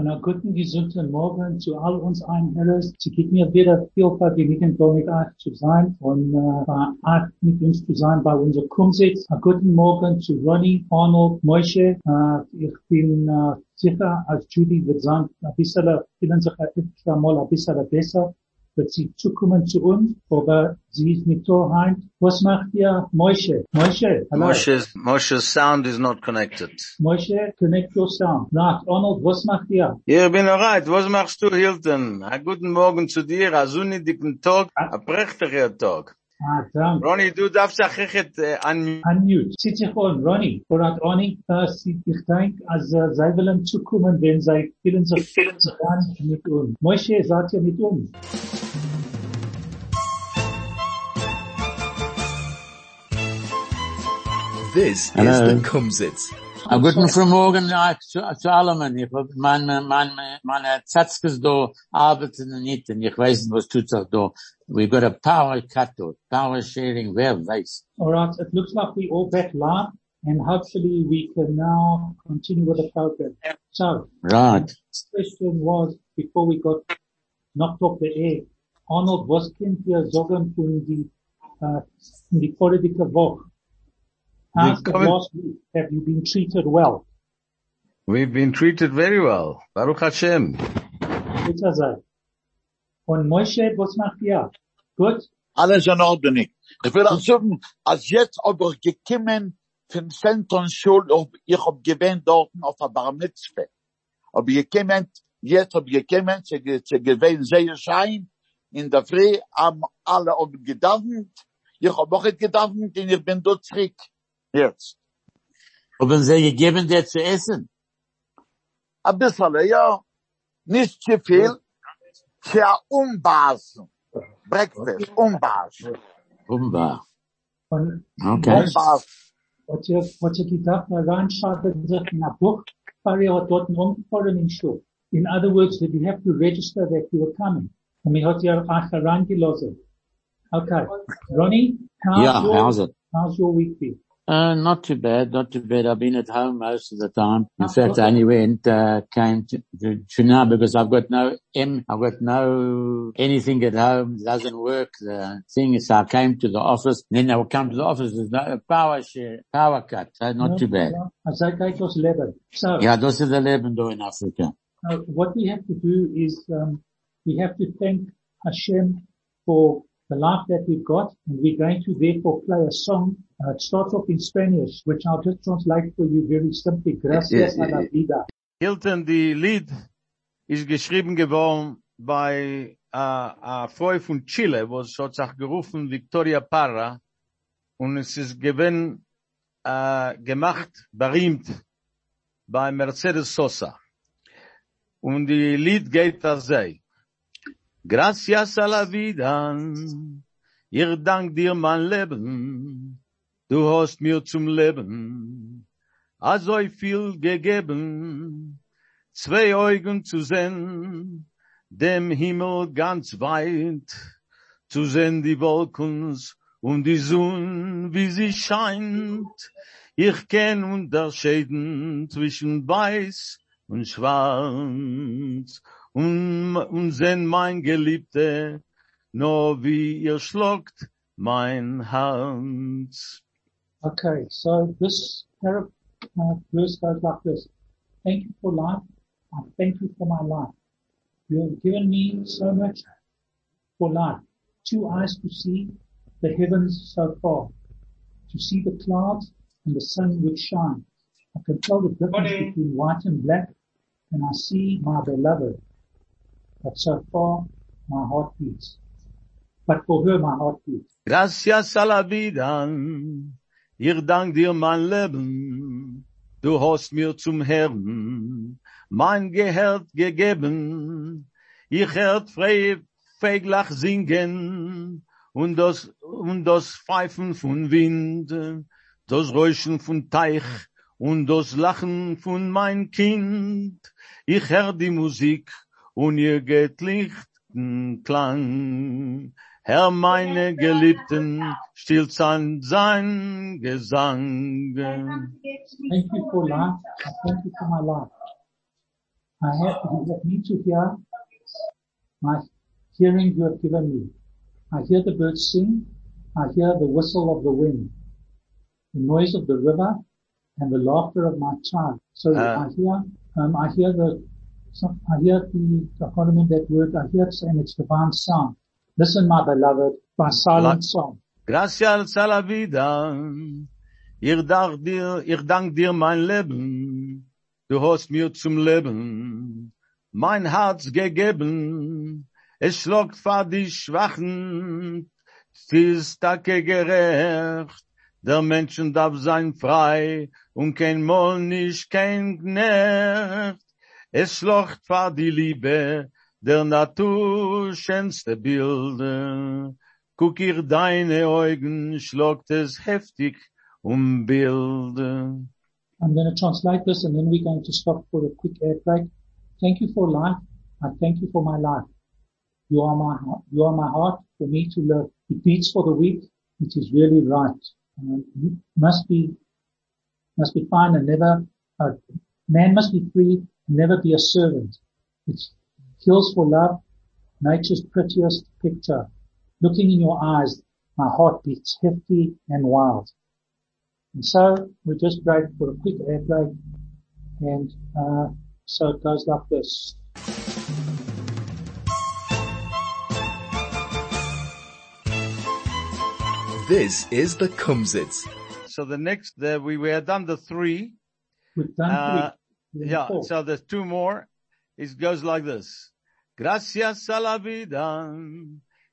Und einen guten, gesunden Morgen zu all uns Einhörers. Es gibt mir wieder viel Vergnügen, da mit euch zu sein und äh, bei euch mit uns zu sein bei unserem Kumsitz. Einen guten Morgen zu Ronnie, Arnold, Moshe. Äh, ich bin äh, sicher, als Judy wird sein, ein bisschen, fühlen sich mal ein bisschen besser wird sie zukommen zu uns, aber sie ist nicht so heim. Was macht ihr, Moshe? Moshe, hello. Moshe's, Moshe's sound is not connected. Moshe, connect your sound. Right, Arnold, was macht ihr? Ich bin alright. Was machst du, Hilton? A guten Morgen zu dir, a sonnigen Tag, ah. a prächtiger Tag. Ah, danke. Ronnie, du darfst achichet äh, an... Unmute. Zit sich on, Ronnie. Voordat Ronnie, uh, sie, ich denke, als uh, zij willen zukommen, wenn zij fühlen sich, fühlen sich an mit uns. Moshe, seid ihr mit uns? This Hello. is the Kumzit. A guten Vermorgen ja, zu, zu allem. Ich hab meine, meine, meine Zatzkes da arbeiten nicht und ich weiß nicht, was tut sich da. We got a power cut dort. Power sharing, wer weiß. Alright, it looks like we all back live and hopefully we can now continue with the program. So, Right. the question was, before we got knocked off the air, Arnold, was kennt ihr sagen von die, uh, von die Woche? How's the last week? Have you been treated well? We've been treated very well. Baruch Hashem. Bitte sei. Und Moshe, was macht ihr? Gut? alles in Ordnung. Ich will auch sagen, als jetzt aber gekommen vom Zentrum Schul, ob ich hab gewähnt dort auf der Bar Mitzvah. Ob ich gekommen, jetzt hab ich gekommen, sie, ge- sie gewähnt sehr schein, in der Früh haben alle ob gedacht, ich hab auch gedacht, und ich bin dort zurück. Jetzt. Haben sie gegeben dir zu essen? Ein bisschen, ja. Nicht zu viel. Für umbasen. Breakfast, umbasen. Wunderbar. Und Okay. Umbasen. wat je, wat je gedacht, na reinschreiben er sich in ein Buch, weil er ihr dort umgefahren in Schule. In other words, that you have to register that you are coming. Und mir hat ihr euch reingelassen. Okay. Ronnie, how's Yeah, your, how's it? how's your week been? Uh, not too bad, not too bad. I've been at home most of the time. In fact, I only went, uh, came to, to, to now because I've got no M, I've got no, anything at home, It doesn't work. The thing is, I came to the office, then I will come to the office, there's no power share, power cut, so not too bad. As I take us level. So, Yeah, this is the though in Africa. uh, what we have to do is, um, we have to thank Hashem for the life that we've got, and we're going to therefore play a song. Uh, it starts off in Spanish, which I'll just translate for you very simply. Gracias a la vida. Hilton, die Lied ist geschrieben geworden bei äh, a Frau von Chile, wo es hat sich gerufen Victoria Parra und es ist gewinn äh, gemacht, berühmt bei Mercedes Sosa. Und die Lied geht das sei. Gracias a la vida, ich dank dir mein Leben, du hast mir zum Leben a so viel gegeben, zwei Augen zu sehen, dem Himmel ganz weit, zu sehen die Wolkens und die Sonne, wie sie scheint. Ich kenn unterscheiden zwischen weiß und schwarz und, und sehen mein Geliebte, nur wie ihr schluckt mein Herz. Okay, so this parab- uh, verse goes like this. Thank you for life. I thank you for my life. You have given me so much for life. Two eyes to see the heavens so far, to see the clouds and the sun which shine. I can tell the difference between white and black, and I see my beloved. Far, my heart beats. But for her, my heart. Gracias a la vida, ich dank dir mein Leben, du hast mir zum Herrn mein Gehalt gegeben, ich hört frei Feglach singen und das, und das Pfeifen von Wind, das Räuschen von Teich und das Lachen von mein Kind. Ich hör die Musik und ihr geht lichten Klang. Herr, meine Geliebten, still sein, sein Gesang. Thank you for and Thank you for my life. I have, you have me to hear my hearing you have given me. I hear the birds sing. I hear the whistle of the wind, the noise of the river, and the laughter of my child. So Ah. I hear, um, I hear the, some, I hear the, I can't that word. I hear it saying it's divine sound. Listen, my beloved, by silent song. Gracias a la vida. Ich dank dir, ich dank dir mein Leben. Du hast mir zum Leben mein Herz gegeben. Es schlagt vor die Schwachen. Es ist dacke gerecht. Der Menschen darf sein frei und kein Moll nicht kein Knecht. Es schlagt vor die Liebe der Natur schönste Bilder. Guck ihr deine Augen, schlagt es heftig um Bilder. I'm going to translate this and then we're going to stop for a quick air break. Thank you for life. I thank you for my life. You are my heart. You are my heart for me to live. It beats for the weak. It is really right. You must be, must be fine and never, uh, man must be free never be a servant. It kills for love, nature's prettiest picture. Looking in your eyes, my heart beats hefty and wild. And so we just break for a quick air break. And uh, so it goes like this. This is the Kumsitz. So the next, the, we were done the three. We've done Uh, three. Yeah, Four. so there's two more. It goes like this. Gracias a la vida.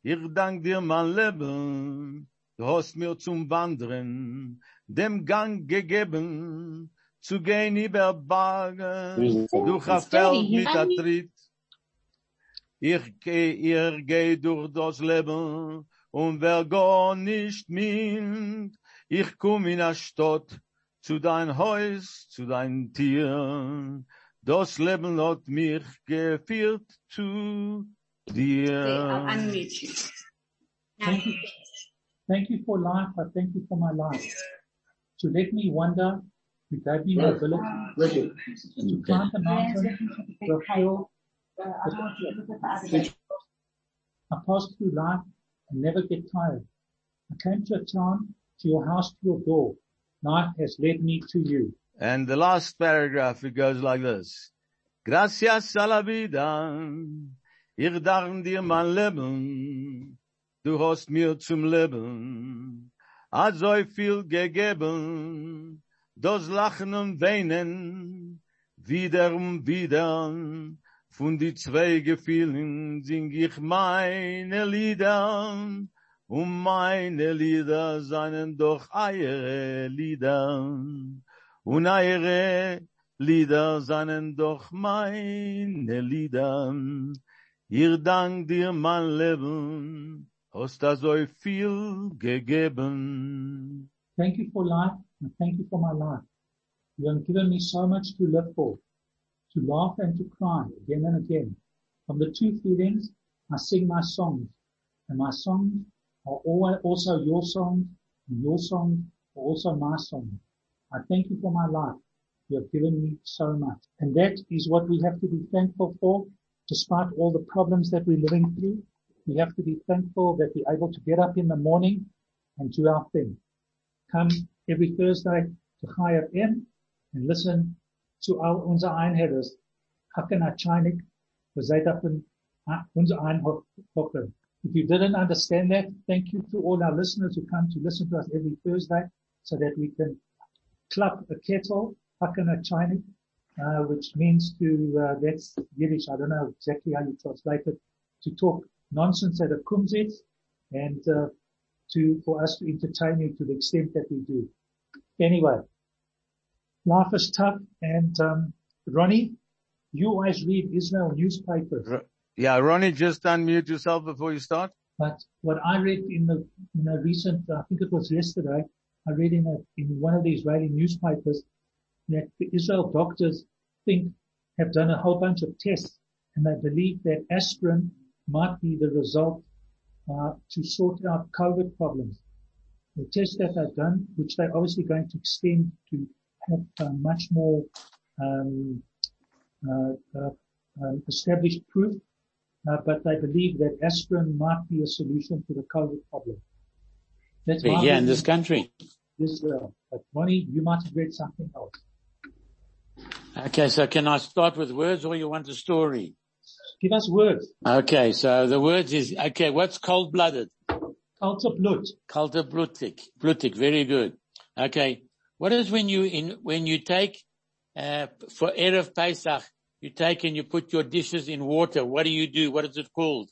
Ich dank dir mein Leben. Du hast mir zum Wandern dem Gang gegeben. Zu gehen über Berge. durch ein Feld mit der Tritt. Ich geh, ihr geh durch das Leben und wer gar nicht mint. Ich komm in der Stadt zu dein Haus, zu dein Tier. Das Leben hat mich geführt zu dir. unmute you. Thank you. Thank you for life. I thank you for my life. To let me wander, you gave me mobility. To climb the mountain, the hill. I passed through life and never get tired. I came to a town, to your house, to your door. Life has led me to you. And the last paragraph, it goes like this. Gracias a la vida. Ich dank dir mein Leben. Du hast mir zum Leben. Hat so viel gegeben. Das Lachen und Weinen. Wieder und wieder. Von die zwei Gefühlen sing ich meine Lieder. Und meine Lieder seien doch eure Lieder. Und eure Lieder seien doch meine Lieder. Ihr dank dir mein Leben, hast da so viel gegeben. Thank you for life and thank you for my life. You have given me so much to live for, to laugh and to cry again and again. From the two feelings, I sing my songs, and my songs also your song, your song, also my song. I thank you for my life. You have given me so much. And that is what we have to be thankful for, despite all the problems that we're living through. We have to be thankful that we're able to get up in the morning and do our thing. Come every Thursday to Chai FM and listen to our, unser Einheaders, Hacken Achainik, Bezeitafen, unser Einhocker. If you didn't understand that, thank you to all our listeners who come to listen to us every Thursday so that we can clap a kettle, Hacken Achainik, uh, which means to, uh, that's Yiddish, I don't know exactly how you translate it, to talk nonsense at a kumzit and, uh, to, for us to entertain you to the extent that we do. Anyway, life is tough and, um, Ronnie, you always read Israel newspapers. Yeah, Ronnie, just unmute yourself before you start. But what I read in the, recent, I think it was yesterday, I read in one of the Israeli newspapers that the Israel doctors think have done a whole bunch of tests and they believe that aspirin might be the result uh, to sort out COVID problems. The tests that they've done, which they're obviously going to extend to have uh, much more um, uh, uh um, established proof, uh, but they believe that aspirin might be a solution to the COVID problem. That's yeah, in this country. Israel. But Ronnie, you might have read something else. Okay, so can I start with words or you want a story? Give us words. Okay, so the words is, okay, what's cold-blooded? Kalterblut. Kalterblutig. Blutig, very good. Okay, what is when you, in, when you take, uh, for Erev Pesach, you take and you put your dishes in water. What do you do? What is it called?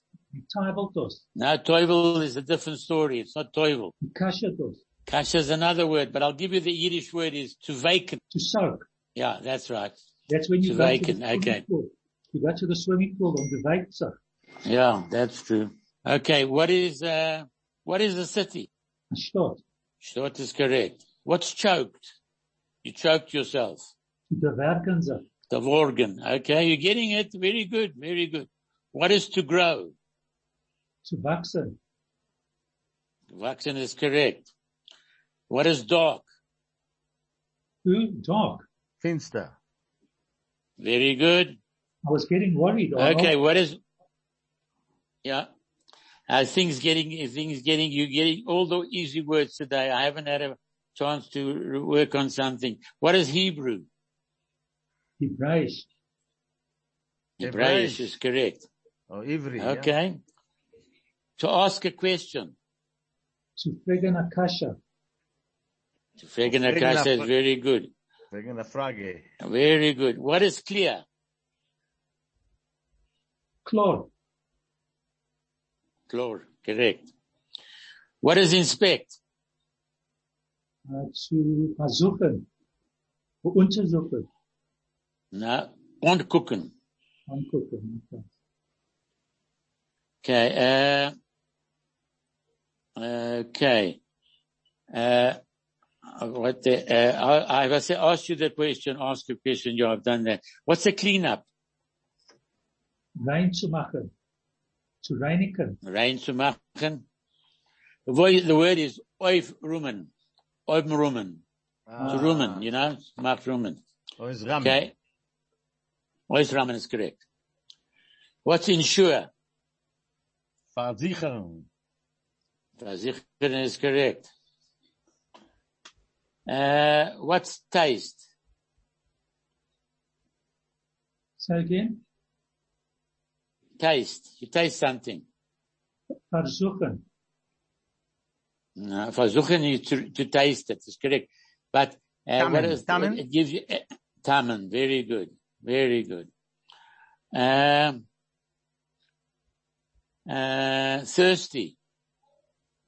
Toiveltos. No, toivel is a different story. It's not toivel. Kashatos. Kasha is another word, but I'll give you the Yiddish word is to vacant. To soak. Yeah, that's right. That's when you to go vacant. to the okay. Pool. You go to the swimming pool on the vake Yeah, that's true. Okay, what is, uh, what is the city? Shtort. Shtort is correct. What's choked? You choked yourself. The Verkenzer. The organ. Okay, you're getting it. Very good, very good. What is to grow? To wachsen. Wachsen is correct. What is dark? Who? Dark. Finster. Very good. I was getting worried. Okay, what is, yeah. Uh, things getting, things getting, you getting all the easy words today. I haven't had a chance to work on something. What is Hebrew? Hebraish. Hebraish is correct. Or Ivri. Okay. Yeah. To ask a question. To fragen akasha. To fragen akasha is very good. Fragen a frage. Very good. What is clear? Chlor. Chlor, correct. What is inspect? Uh, to versuchen. Untersuchen. No, angucken. Angucken, okay. Okay, uh, okay. Uh, what the, uh, I, I asked you that question, ask a question, you have done that. What's the cleanup? Rein zu machen. Zu reinigen. Rein zu machen. The word, the word is oif rumen. Oif rumen. Ah. To rumen, you know, mach rumen. Okay. Oif ramen is correct. What's insure? Versichern. Versichern is correct. Uh, what's taste? Say again. Taste. You taste something. Versuchen. No, versuchen you to, to taste it. Is correct. But, uh, tamen. what is, tamen? it gives you, uh, tamen. Very good. Very good. Um, uh, thirsty.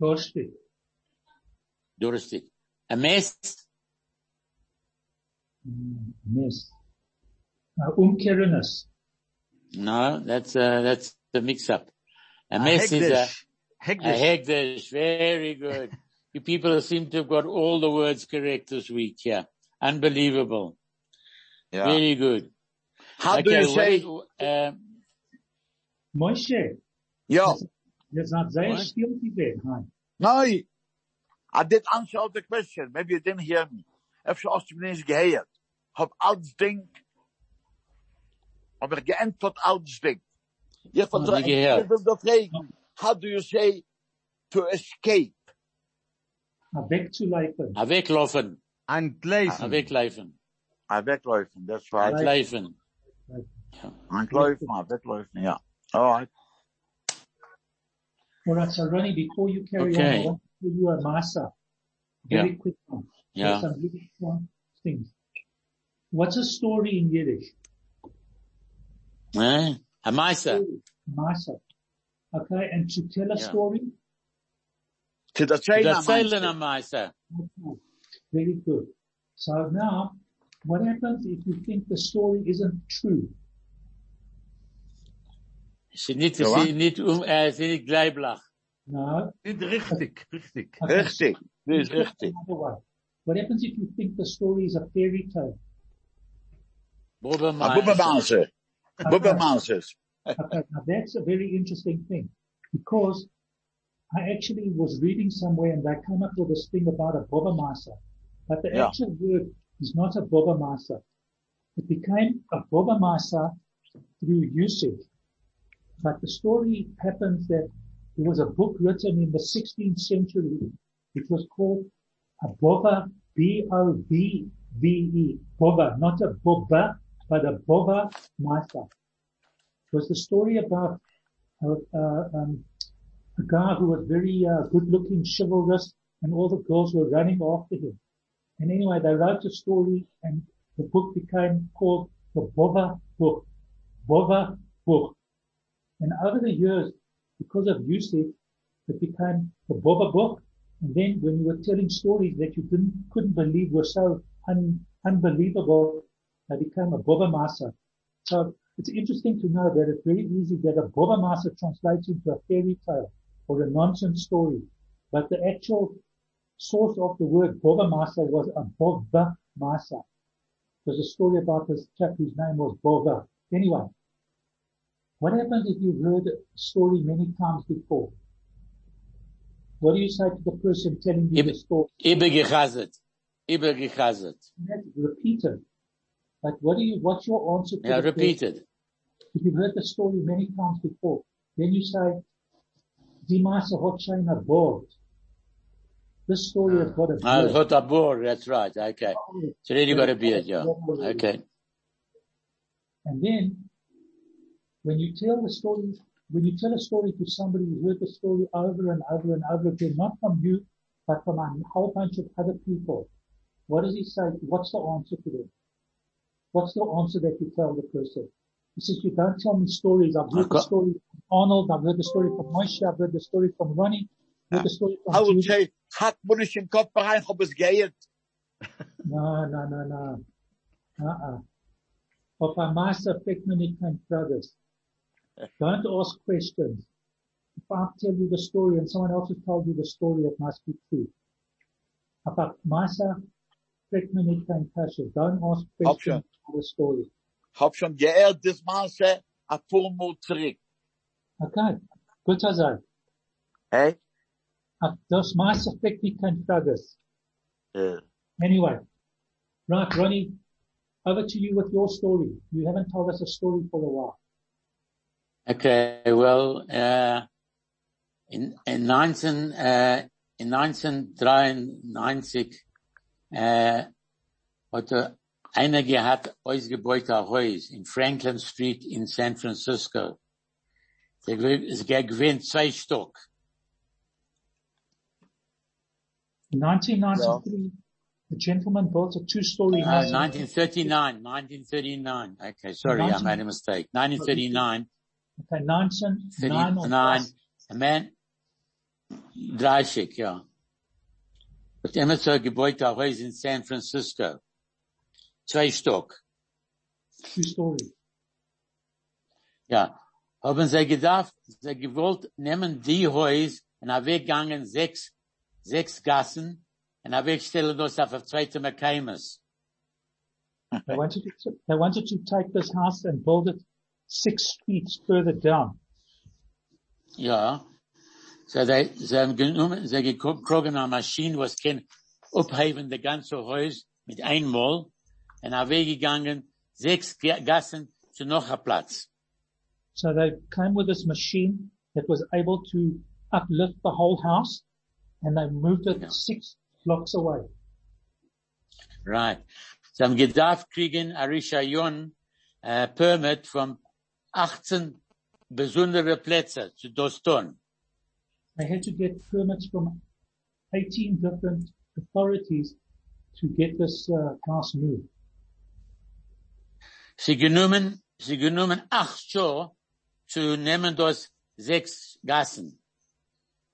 Durstig. Durstig. A mess. Mm, Uh, umkehrendes. No, that's, uh, that's the mix up. A A mess is a, hegdish. a Hegdish. hegdish. Very good. you people seem to have got all the words correct this week. Yeah. Unbelievable. Yeah. Very good. How do you say, is- uh, Moshe. yeah, Je zat zeer What? stil gewesen. No, I did answer all the question. Maybe you didn't hear me. If je als je me eens geheerd, hab alles ding, hab ik geantwoord alles ding. Je Oh, vertrouwt, die geheerd. ik wil dat vragen. How do you say to escape? Maar wegzuleifen. Weglaufen. Entleisen. Weglaufen. I wegläufen, that's right. Weglaufen. Wegläufen, I wegläufen, yeah. Alright. Alright, so Ronnie, before you carry Okay. on, I want to give you a masa. Very quick one. Yeah. There's Some really fun things. What's a story in Yiddish? Eh? A Maisa. Masa. Okay, and to tell a Yeah. story? To the Dat China zeilen a Maisa. Okay. Very good. So now, what happens if you think the story isn't true? Ze niet, Ja, ze niet, um, eh, ze niet glijblach. No. Nicht richtig, richtig. Okay. Richtig. Das ist richtig. What happens if you think the story is a fairy tale? Bubba A Bubbermaße. Bubbermaßes. Okay, now that's a very interesting thing because I actually was reading somewhere and they came up with this thing about a Boba Masa. But the Yeah. actual word is not a Boba Masa. It became a Boba Masa through usage. But the story happens that there was a book written in the 16th century. It was called a Boba, B-O-B-V-E. Boba, not a Boba, but a Boba Masa. It was the story about a, uh, um, a guy who was very uh, good-looking, chivalrous, and all the girls were running after him. And anyway, they wrote a story, and the book became called the Bova Book. Bova Book. And over the years, because of usage, it became the Bova Book. And then when you were telling stories that you didn't, couldn't believe were so un, unbelievable, they became a Bova Masa. So it's interesting to know that it's very easy that a Boba Masa translates into a fairy tale or a nonsense story. But the actual source of the word Boba Masa was a Boba Masa. There's a story about this chap whose name was Boba. Anyway, what happens if you've heard a story many times before? What do you say to the person telling you the story? Übergechazet. That's repeated. But what do you, what's your answer to Yeah, person? repeated. if you've heard the story many times before, then you say, Die Masse hat schon a board. This story has got a Ah, hot a board, that's right, okay. So then you got to be a beard, yeah. Okay. And then, when you tell the story, when you tell a story to somebody who heard the story over and over and over again, not from you, but from a whole bunch of other people, what does he say? What's the answer to them? What's the answer that you tell the person? He says, you don't tell me stories. I've heard the story from Arnold. I've heard the story from Moshe. I've heard the story from Ronnie. I've heard the story I from would say, hat man nicht im Kopf rein, ob es geht. No, no, no, no. Uh-uh. Of our master Pekmanik and brothers. Don't ask questions. If I tell you the story and someone else has told you the story, it must be true. About Master Pekmanik and Kasha. Don't ask questions about the story. Hab schon geehrt das Maße, a Formel zurück. Okay. Good as I. Hey? Das Master Pekmanik and brothers. Uh, Anyway. Right, Ronnie. Over to you with your story. You haven't told us a story for a while. Okay, well, uh, in, in 19, uh, in 1993, äh, hat er einer gehabt, ausgebeut ein Haus in Franklin Street in San Francisco. Der gew- Es gewinnt zwei Stock. In 1993, the gentleman built a two-story Uh, house. 1939, 1939. Okay, sorry, I made a mistake. 1939, Okay, 19, 39, a man, 30, ja. Hat immer so gebeut ein in San Francisco. Zwei Stock. two story. Ja. Haben sie gedacht, sie gewollt nehmen die Häus und weggegangen sechs, sechs Gassen wegstellen das auf zweite Mekaimes. They wanted to, they wanted to take this house and build it six streets further down. Ja. So they, sie haben genommen, sie gekrogen eine Maschine, was kann das ganze Haus mit einmal und er weggegangen sechs Ga- Gassen zu noch ein Platz. So they came with this machine that was able to uplift the whole house and they moved it Yeah. six blocks away. Right. Sie haben gedacht kriegen ein Rishayon, äh, Permit von 18 besondere Plätze zu Doston. They had to get permits from 18 different authorities to get this uh, house moved. Sie genommen, sie genommen acht Show zu nehmen das sechs Gassen.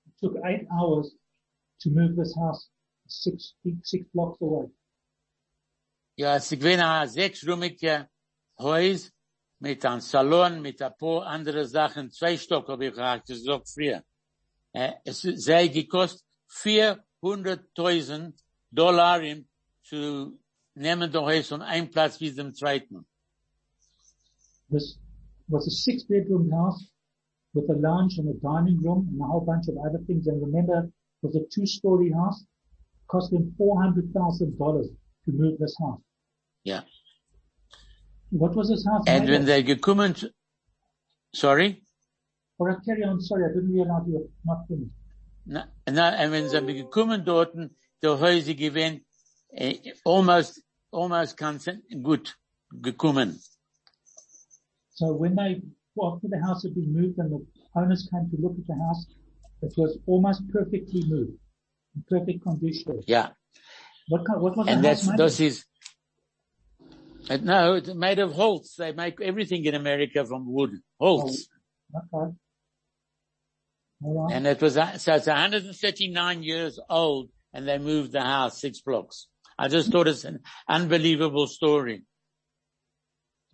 It took eight hours to move this house six six blocks away. Ja, sie gewinnen ein sechsrummige Haus mit einem Salon, mit ein paar andere Sachen, zwei Stock habe ich gesagt, das auch früher. äh, es sei gekost 400.000 Dollar zu nehmen doch Haus von einem Platz wie dem zweiten. This was a six bedroom house with a lounge and a dining room and a whole bunch of other things. And remember, was a two story house. Cost them $400,000 to move this house. Yeah. What was this house? Wenn of? der gekommen, sorry? Or I carry on. Sorry, I didn't realize you were not finished. Na, na, und wenn sie gekommen dorten, der Häuser gewinnt, äh, almost, almost ganz gut gekommen. So when they, after the house had been moved and the owners came to look at the house, it was almost perfectly moved, in perfect condition. Yeah. What kind, what was And that's, of? is, uh, no, it's made of holz. They make everything in America from wood. Holz. Okay. All right. And it was, uh, so it's 139 years old and they moved the house six blocks. I just thought it's an unbelievable story.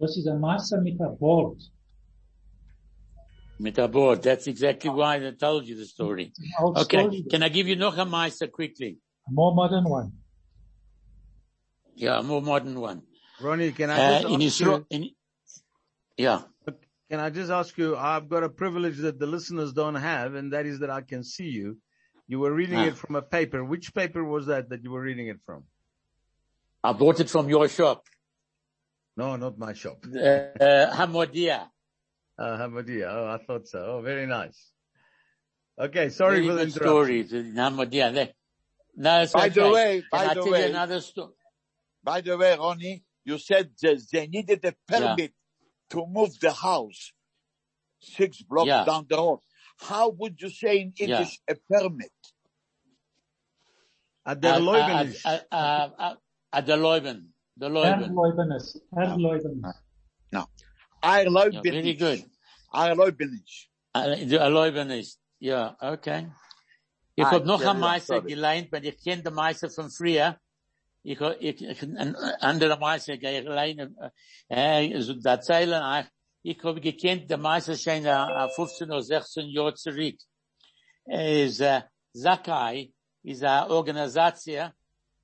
This is a Masa mit a. Mit a board. That's exactly why I told you the story. Okay. story, Can I give you noch a Meister quickly? a more modern one. Yeah, a more modern one. Ronnie, can I Uh, just in ask Israel, you, in, yeah. can I just ask you, I've got a privilege that the listeners don't have, and that is that I can see you. You were reading Ah. it from a paper. Which paper was that that you were reading it from? I bought it from your shop. No, not my shop. Uh, uh, Hamodia. Uh, Hamadia. Oh, I thought so. Oh, very nice. Okay, sorry Very for the good story. It's Hamodia. They- No, By okay. the way, Can by I the tell way- you another story? By the way, Ronnie, you said that they needed a permit to move the house six blocks Yeah. down the road. How would you say in Yeah. English a permit? At der Uh, Leubenisch. uh, uh, uh, uh, uh, the Leuben. The Leuben. Erleubenes. Erleubenes. I love Yeah, very good. I love Benish. Uh, Leuben ist. Ja, okay. Ich Ah, hab noch ja, ein ja, Meister sorry. geleint, weil ich kenne den Meister von früher. Ich, ich, ich ein anderer Meister geleint, äh, so da zeilen, ich habe gekannt, der Meister schon äh, 15 oder 16 Jahre zurück. Ist, äh, Zakai, ist eine Organisation,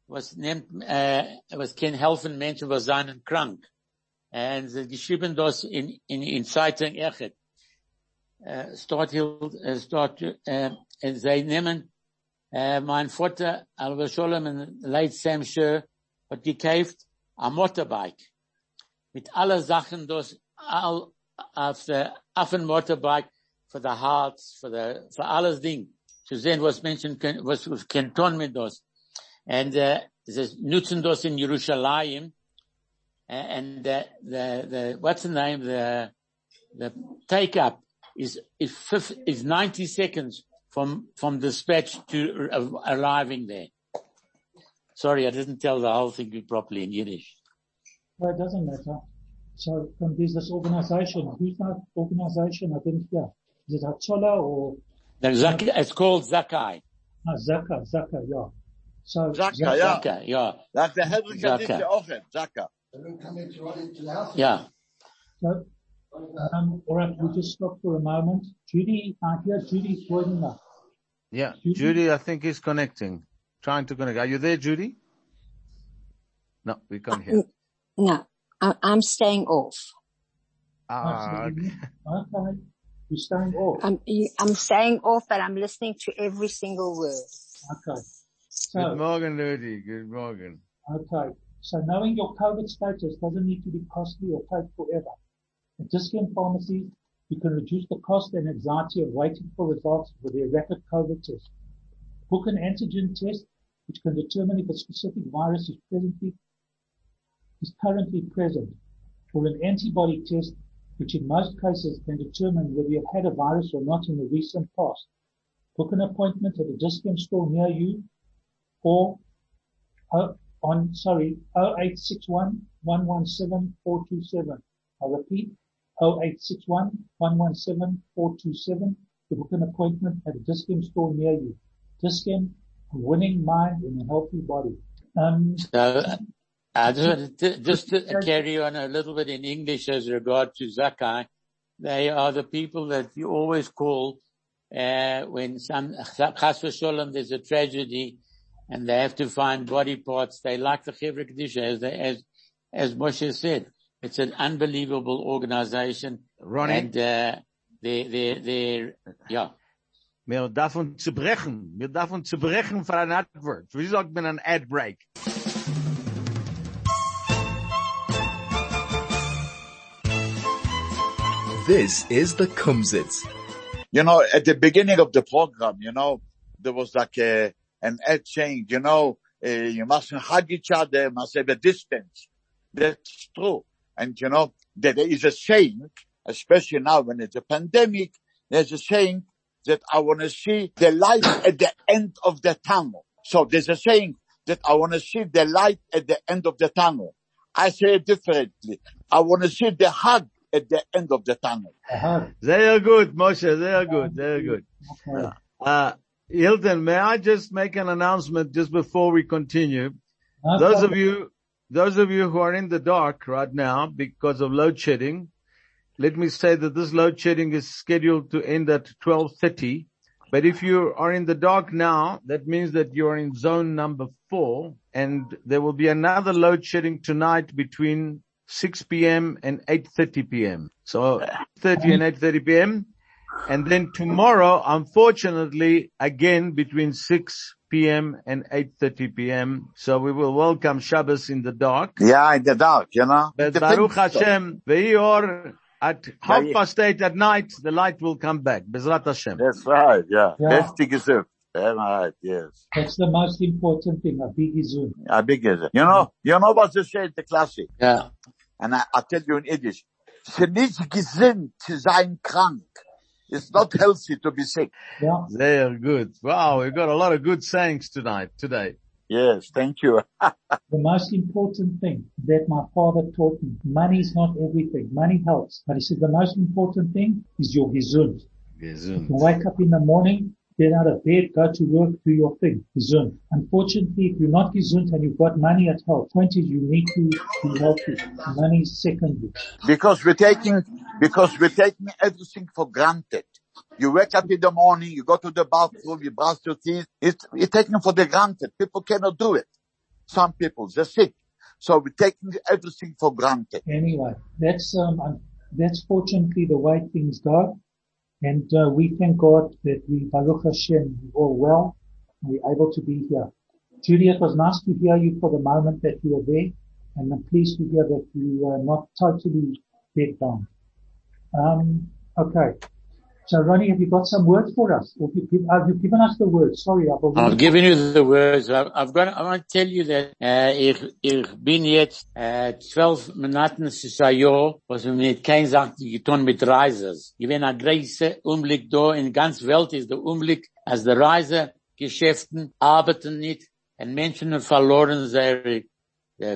was nimmt, äh, uh, was kann helfen Menschen, was seien krank. Sie geschrieben das in, in, in Zeitung Echet. Äh, start äh, start, um, und sie nehmen, äh, uh, mein Vater, Alva Sholem in hat gekauft a Motorbike. Mit alle Sachen, das all, auf der, auf Motorbike, für the Hearts, für the, für alles Ding. Zu sehen, was Menschen was, was können tun mit das. Und, äh, sie nutzen das in Jerusalem, and the, the, the, what's the name? The, the take up is, is, fif- is 90 seconds from, from dispatch to uh, arriving there. Sorry, I didn't tell the whole thing properly in Yiddish. Well, it doesn't matter. So from there's this organization. Who's that organization? I didn't hear. Is it Hatzola or The Zak- it's called Zakai. no, Zaka? Zaka, yeah. So Zaka, Zaka- yeah. Zakai, yeah, Like the Hedrick Zaka. Kadisha Ochet, Zaka. Yeah. So, um, all right, we just stop for a moment. Judy, I hear Judy's joining us. Yeah, Judy? Judy, I think is connecting, trying to connect. Are you there, Judy? No, we can't hear. No, I, I'm staying off. Ah, Absolutely. Okay. You're staying off. I'm, you- I'm staying off, but I'm listening to every single word. Okay. Good So, morning, Rudy. Good morning. okay. So knowing your COVID status doesn't need to be costly or take forever. At Dis-Chem pharmacies, you can reduce the cost and anxiety of waiting for results with their rapid COVID test. Book an antigen test, which can determine if a specific virus is presently, is currently present, or an antibody test, which in most cases can determine whether you've had a virus or not in the recent past. Book an appointment at a Dis-Chem store near you or uh, on, sorry, 0861 117 427. I repeat, 0861 117 427 to book an appointment at a Dis-Chem store near you. Dis-Chem, a winning mind in a healthy body. Um, So, I just, wanted to- just to carry on a little bit in English as regard to Zakai. They are the people that you always call uh, when some, chas v'sholem, there's a tragedy and they have to find body parts. They like the Chevra Kedisha, as, they, as, as Moshe said. It's an unbelievable organization. Ronnie? And, uh, they, they, they, yeah. Wir davon zu brechen. Wir davon zu brechen für ein Advert. Wie sagt man ein Ad Break? This is the Kumsitz. You know, at the beginning of the program, you know, there was like a, an ad change, you know, uh, you mustn't hug each other, must have a distance. That's true. And you know, that there is a saying, especially now when it's a pandemic, there's a saying that I want to see the light at the end of the tunnel. So there's a saying that I want to see the light at the end of the tunnel. I say it differently. I want to see the hug at the end of the tunnel. Uh-huh. Sehr gut, Moshe, sehr gut, sehr gut. Okay. Uh, Hilton, may I just make an announcement just before we continue? Those of you, those of you who are in the dark right now because of load shedding, let me say that this load shedding is scheduled to end at 12.30. But if you are in the dark now, that means that you're in zone number four and there will be another load shedding tonight between 6 p.m. and 8.30 p.m. So 30 and 8.30 p.m. And then tomorrow, unfortunately, again between 6 p.m. and 8.30 p.m. So we will welcome Shabbos in the dark. Yeah, in the dark, you know. But Baruch Hashem, Ve'yor, at half yeah. past eight at night, the light will come back. Bezrat Hashem. That's right, yeah. Yeah. That's the right, yes. That's the most important thing, a big zoom. A big gesund. You know, you know what they say in the classic? Yeah. And I, I tell you in Yiddish, it's nicht gesinnt zu sein krank. It's not healthy to be sick. Yeah. They're good. Wow, we've got a lot of good sayings tonight, today. Yes, thank you. The most important thing that my father taught me, money is not everything. Money helps. But he said the most important thing is your gesund. Gesund. You wake up in the morning, get out of bed, go to work, do your thing. Gesund. Unfortunately, if you're not gesund and you've got money at home, point is you need to be healthy. Money is secondary. Because we're taking, because we're taking everything for granted. You wake up in the morning, you go to the bathroom, you brush your teeth. It's, it's taken for the granted. People cannot do it. Some people, they're sick. So we're taking everything for granted. Anyway, that's, um, that's fortunately the way things go. And, uh, we thank God that we, Baruch Hashem, we're all well we're able to be here. Judy, it was nice to hear you for the moment that you were there and I'm pleased to hear that you are not totally bed bound. Um, okay. So Ronnie, have you got some words for us? Or you, you, uh, given us the words. Sorry, I've I've given you the words. I've, got, I want to tell you that, äh, ich, ich bin jetzt, uh, äh, zwölf Monaten, es ist ein Jahr, was wir mit kein Sachen getan mit Reisers. Ich bin ein größer Umblick da, in ganz Welt ist der Umblick, als die Reisegeschäften arbeiten nicht, und Menschen verloren ihre,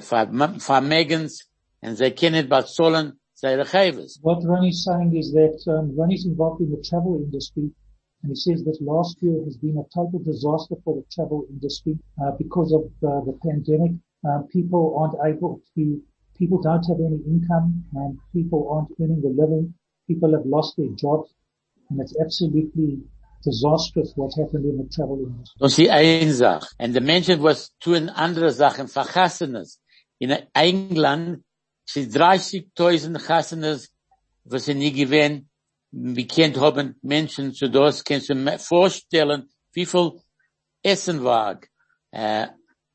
Verm- Vermögens, und sie können bezahlen. What Ronnie's saying is that um, Ronnie's involved in the travel industry, and he says that last year has been a total disaster for the travel industry uh, because of uh, the pandemic. Uh, people aren't able to, people don't have any income, and people aren't earning a living. People have lost their jobs, and it's absolutely disastrous what happened in the travel industry. Das ist die eine Sache. Und die Menschen, was tun andere Sachen, verhassenes. In England, sind 30.000 Hassenes, was sie nie gewähnt, kennt haben Menschen zu das, kannst du mir vorstellen, wie viel Essen war, äh,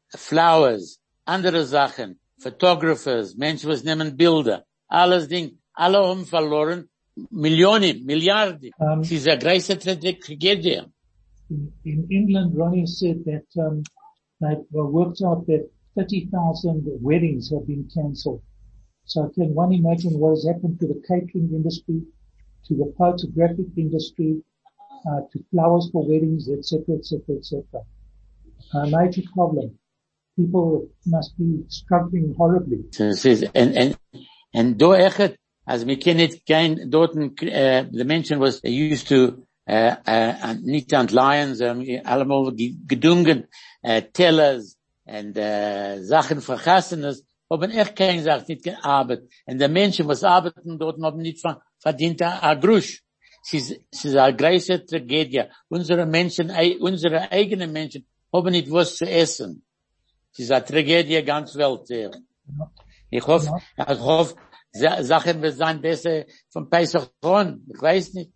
Flowers, andere Sachen, Photographers, Menschen, was nehmen Bilder, alles Ding, alle haben verloren, Millionen, Milliarden. Um, Es ist eine große Tragödie. in, in England, Ronnie said that um, they've uh, worked out that 30,000 weddings have been cancelled. So can one imagine what has happened to the catering industry, to the photographic industry, uh, to flowers for weddings, etc., etc., etc. A major problem. People must be struggling horribly. En, en, en do echt, als wir kennen kein dorten, äh, uh, the menschen was used to, äh, äh, nicht Lions, um, ähm, allemal gedungen, äh, Tellers, and uh, Sachen vergassenes, haben echt kein Sache, nicht gearbeitet. Und die Menschen, was arbeiten dort, haben nicht ver- verdient a, a Grusch. es ist, es ist eine große Tragödie. Unsere Menschen, unsere eigenen Menschen haben nicht was zu essen. Es ist eine Tragödie ganz Welt. ja. Ich hoffe, ich hoffe, Sa- Sachen wird sein besser von Pesach on. Ich weiß nicht.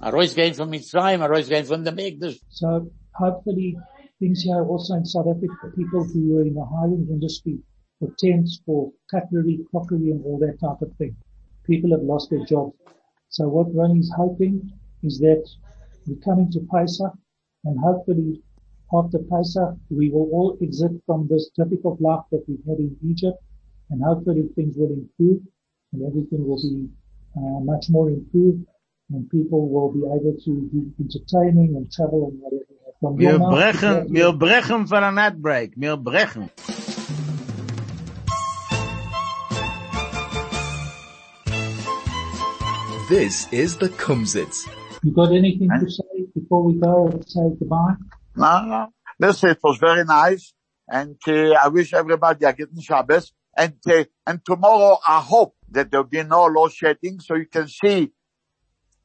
A rausgehen von Mitzrayim, a rausgehen von dem Ekdash. So hopefully things here also in South Africa, people who were in the hiring industry for tents, for cutlery, crockery and all that type of thing. People have lost their jobs. So what Ronnie's hoping is that we're coming to Pesach and hopefully after Pesach we will all exit from this difficult life that we've had in Egypt and hopefully things will improve and everything will be uh, much more improved and people will be able to do entertaining and travel and whatever. From Wir your mouth to brechen, wir ears. brechen für ein Ad-Break. Wir brechen. This is the Kumzits. You got anything to say before we go and say goodbye? No, no. Listen, it was very nice. And uh, I wish everybody a good Shabbos. And, uh, and tomorrow I hope that there'll be no load shedding so you can see,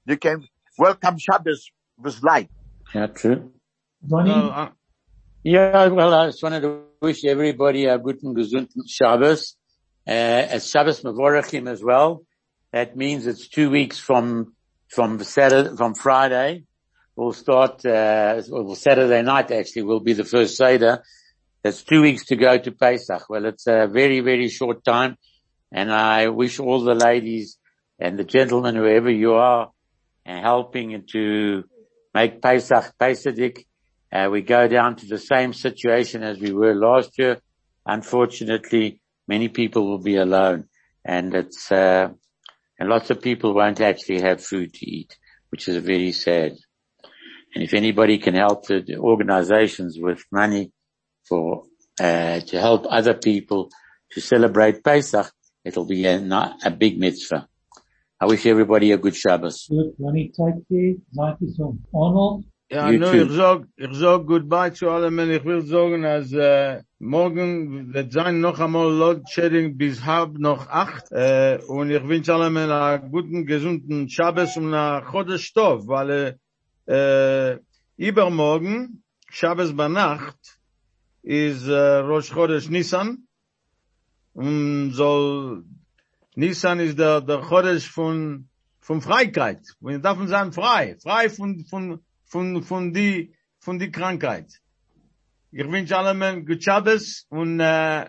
you can welcome Shabbos with light. Yeah, true. Ronnie, Uh, Yeah, well, I just wanted to wish everybody a good and gesunden Shabbos, uh, a Shabbos Mavorachim as well. That means it's two weeks from, from Saturday, from Friday. We'll start, uh, well, Saturday night actually will be the first Seder. That's two weeks to go to Pesach. Well, it's a very, very short time. And I wish all the ladies and the gentlemen, whoever you are, uh, helping to make Pesach, Pesadik, uh, we go down to the same situation as we were last year. Unfortunately, many people will be alone and it's, uh, and lots of people won't actually have food to eat, which is very sad. And if anybody can help the organizations with money for, uh, to help other people to celebrate Pesach, it'll be a, a big mitzvah. I wish everybody a good Shabbos. good. Take is on. Arnold, Ja, You nu, too. ich sag, ich sag goodbye zu allen Menschen. Ich will sagen, als äh, morgen wird sein noch einmal Load Shedding bis halb noch acht. Äh, und ich wünsche allen Menschen einen guten, gesunden Shabbos und einen Chodesh Tov, weil äh, übermorgen, Shabbos bei Nacht, ist äh, Rosh Chodesh Nissan. Und soll, Nissan ist der, der Chodesh von, von Freiheit. Wir dürfen sein frei. Frei von, von, von, von die, von die Krankheit. Ich wünsche allen gut Shabbos und, äh,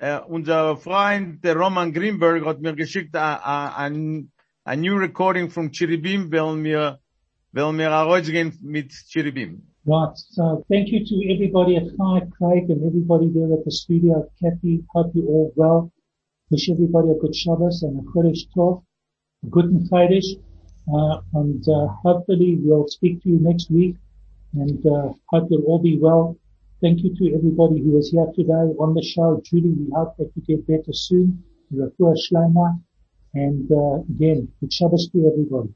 äh, unser Freund, der Roman Greenberg, hat mir geschickt a, a, ein, ein new recording von Chiribim, weil mir, weil mir rausgehen mit Chiribim. Right. So thank you to everybody at High Craig and everybody there at the studio. Kathy, hope you all well. Wish everybody a good Shabbos and a Chodesh Tov, a good Chodesh. Uh, and, uh, hopefully we'll speak to you next week and, uh, hope you'll all be well. Thank you to everybody who was here today on the show. Judy, we hope that you get better soon. You're a. And, again, good Shabbos to everybody.